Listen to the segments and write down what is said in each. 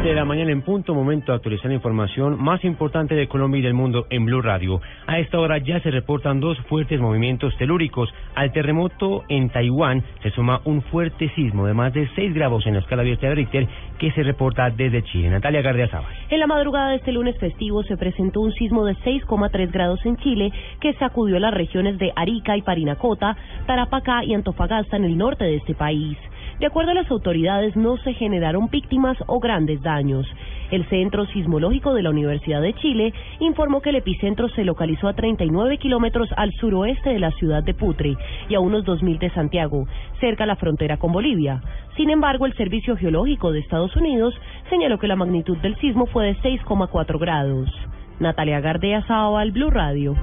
7 de la mañana en punto, momento de actualizar la información más importante de Colombia y del mundo en Blue Radio. A esta hora ya se reportan dos fuertes movimientos telúricos. Al terremoto en Taiwán se suma un fuerte sismo de más de 6 grados en la escala abierta de Richter que se reporta desde Chile. Natalia Gardiazabal. En la madrugada de este lunes festivo se presentó un sismo de 6,3 grados en Chile que sacudió las regiones de Arica y Parinacota, Tarapacá y Antofagasta en el norte de este país. De acuerdo a las autoridades, no se generaron víctimas o grandes daños. El Centro Sismológico de la Universidad de Chile informó que el epicentro se localizó a 39 kilómetros al suroeste de la ciudad de Putre y a unos 2.000 de Santiago, cerca a la frontera con Bolivia. Sin embargo, el Servicio Geológico de Estados Unidos señaló que la magnitud del sismo fue de 6,4 grados. Natalia Gardea Sábal, Blue Radio.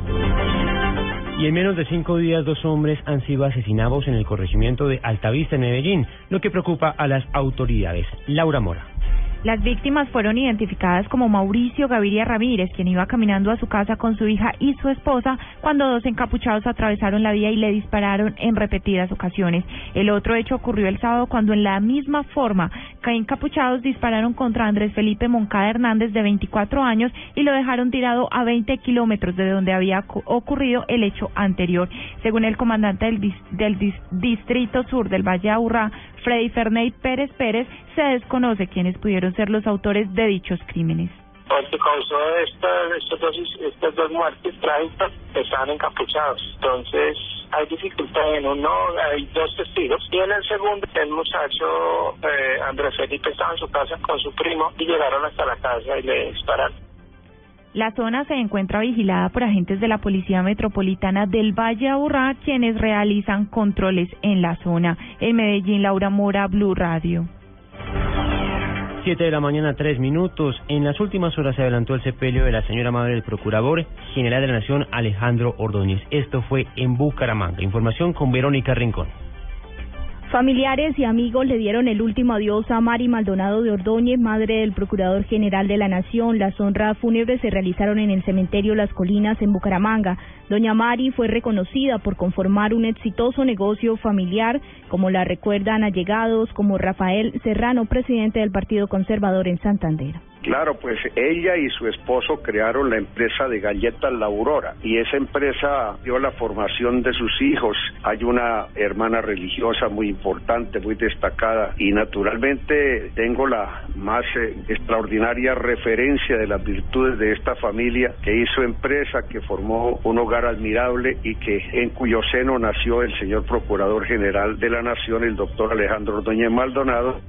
Y en menos de cinco días, dos hombres han sido asesinados en el corregimiento de Altavista, en Medellín, lo que preocupa a las autoridades. Laura Mora. Las víctimas fueron identificadas como Mauricio Gaviria Ramírez, quien iba caminando a su casa con su hija y su esposa cuando dos encapuchados atravesaron la vía y le dispararon en repetidas ocasiones. El otro hecho ocurrió el sábado cuando en la misma forma encapuchados dispararon contra Andrés Felipe Moncada Hernández de 24 años y lo dejaron tirado a 20 kilómetros de donde había ocurrido el hecho anterior. Según el comandante del, Distrito Sur del Valle Aburrá, Freddy Ferney Pérez Pérez, se desconoce quiénes pudieron ser los autores de dichos crímenes. Lo que causó estas, dos, estas dos muertes trágicas estaban encapuchados. Entonces, hay dificultad en uno, hay dos testigos. Y en el segundo, el muchacho eh, Andrés Felipe estaba en su casa con su primo y llegaron hasta la casa y le dispararon. La zona se encuentra vigilada por agentes de la Policía Metropolitana del Valle Aburrá, quienes realizan controles en la zona. En Medellín, Laura Mora, Blue Radio. 7 de la mañana, tres minutos. En las últimas horas se adelantó el sepelio de la señora madre del Procurador General de la Nación, Alejandro Ordóñez. Esto fue en Bucaramanga. Información con Verónica Rincón. Familiares y amigos le dieron el último adiós a Mari Maldonado de Ordóñez, madre del Procurador General de la Nación. Las honras fúnebres se realizaron en el cementerio Las Colinas en Bucaramanga. Doña Mari fue reconocida por conformar un exitoso negocio familiar, como la recuerdan allegados como Rafael Serrano, presidente del Partido Conservador en Santander. Claro, pues ella y su esposo crearon la empresa de galletas La Aurora y esa empresa dio la formación de sus hijos. Hay una hermana religiosa muy importante, muy destacada y naturalmente tengo la más eh, extraordinaria referencia de las virtudes de esta familia que hizo empresa, que formó un hogar admirable y que en cuyo seno nació el señor Procurador General de la Nación, el doctor Alejandro Ordóñez Maldonado.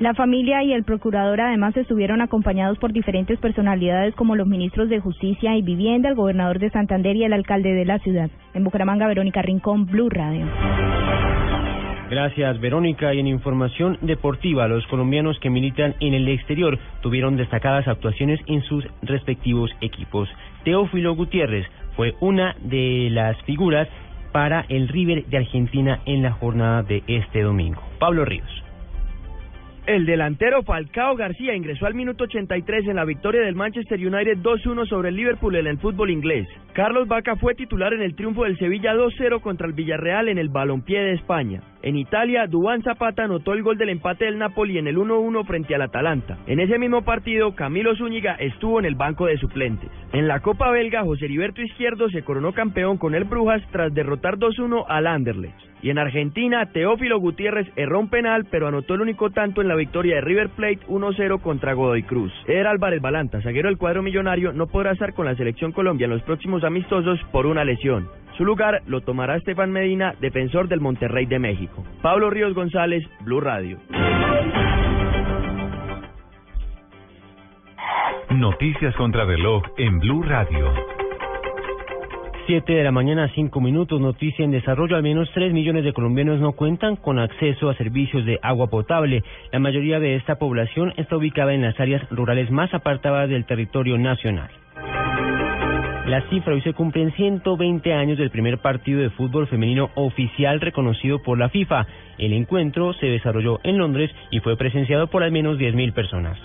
La familia y el procurador además estuvieron acompañados por diferentes personalidades como los ministros de Justicia y Vivienda, el gobernador de Santander y el alcalde de la ciudad. En Bucaramanga, Verónica Rincón, Blue Radio. Gracias, Verónica. Y en información deportiva, los colombianos que militan en el exterior tuvieron destacadas actuaciones en sus respectivos equipos. Teófilo Gutiérrez fue una de las figuras para el River de Argentina en la jornada de este domingo. Pablo Ríos. El delantero Falcao García ingresó al minuto 83 en la victoria del Manchester United 2-1 sobre el Liverpool en el fútbol inglés. Carlos Vaca fue titular en el triunfo del Sevilla 2-0 contra el Villarreal en el Balompié de España. En Italia, Dubán Zapata anotó el gol del empate del Napoli en el 1-1 frente al Atalanta. En ese mismo partido, Camilo Zúñiga estuvo en el banco de suplentes. En la Copa Belga, José Heriberto Izquierdo se coronó campeón con el Brujas tras derrotar 2-1 al Anderlecht. Y en Argentina, Teófilo Gutiérrez erró un penal, pero anotó el único tanto en la victoria de River Plate 1-0 contra Godoy Cruz. Era Álvarez Balanta, zaguero del cuadro millonario, no podrá estar con la selección Colombia en los próximos amistosos por una lesión. Su lugar lo tomará Estefan Medina, defensor del Monterrey de México. Pablo Ríos González, Blue Radio. Noticias contra reloj en Blue Radio. Siete de la mañana, cinco minutos. Noticia en desarrollo. Al menos tres millones de colombianos no cuentan con acceso a servicios de agua potable. La mayoría de esta población está ubicada en las áreas rurales más apartadas del territorio nacional. La cifra hoy se cumplen 120 años del primer partido de fútbol femenino oficial reconocido por la FIFA. El encuentro se desarrolló en Londres y fue presenciado por al menos 10.000 personas.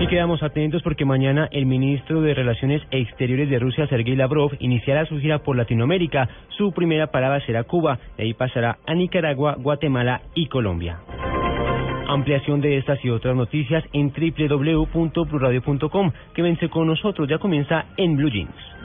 Y quedamos atentos porque mañana el ministro de Relaciones Exteriores de Rusia, Sergei Lavrov, iniciará su gira por Latinoamérica. Su primera parada será Cuba, de ahí pasará a Nicaragua, Guatemala y Colombia. Ampliación de estas y otras noticias en www.pluradio.com. Quédense con nosotros, ya comienza en Blue Jeans.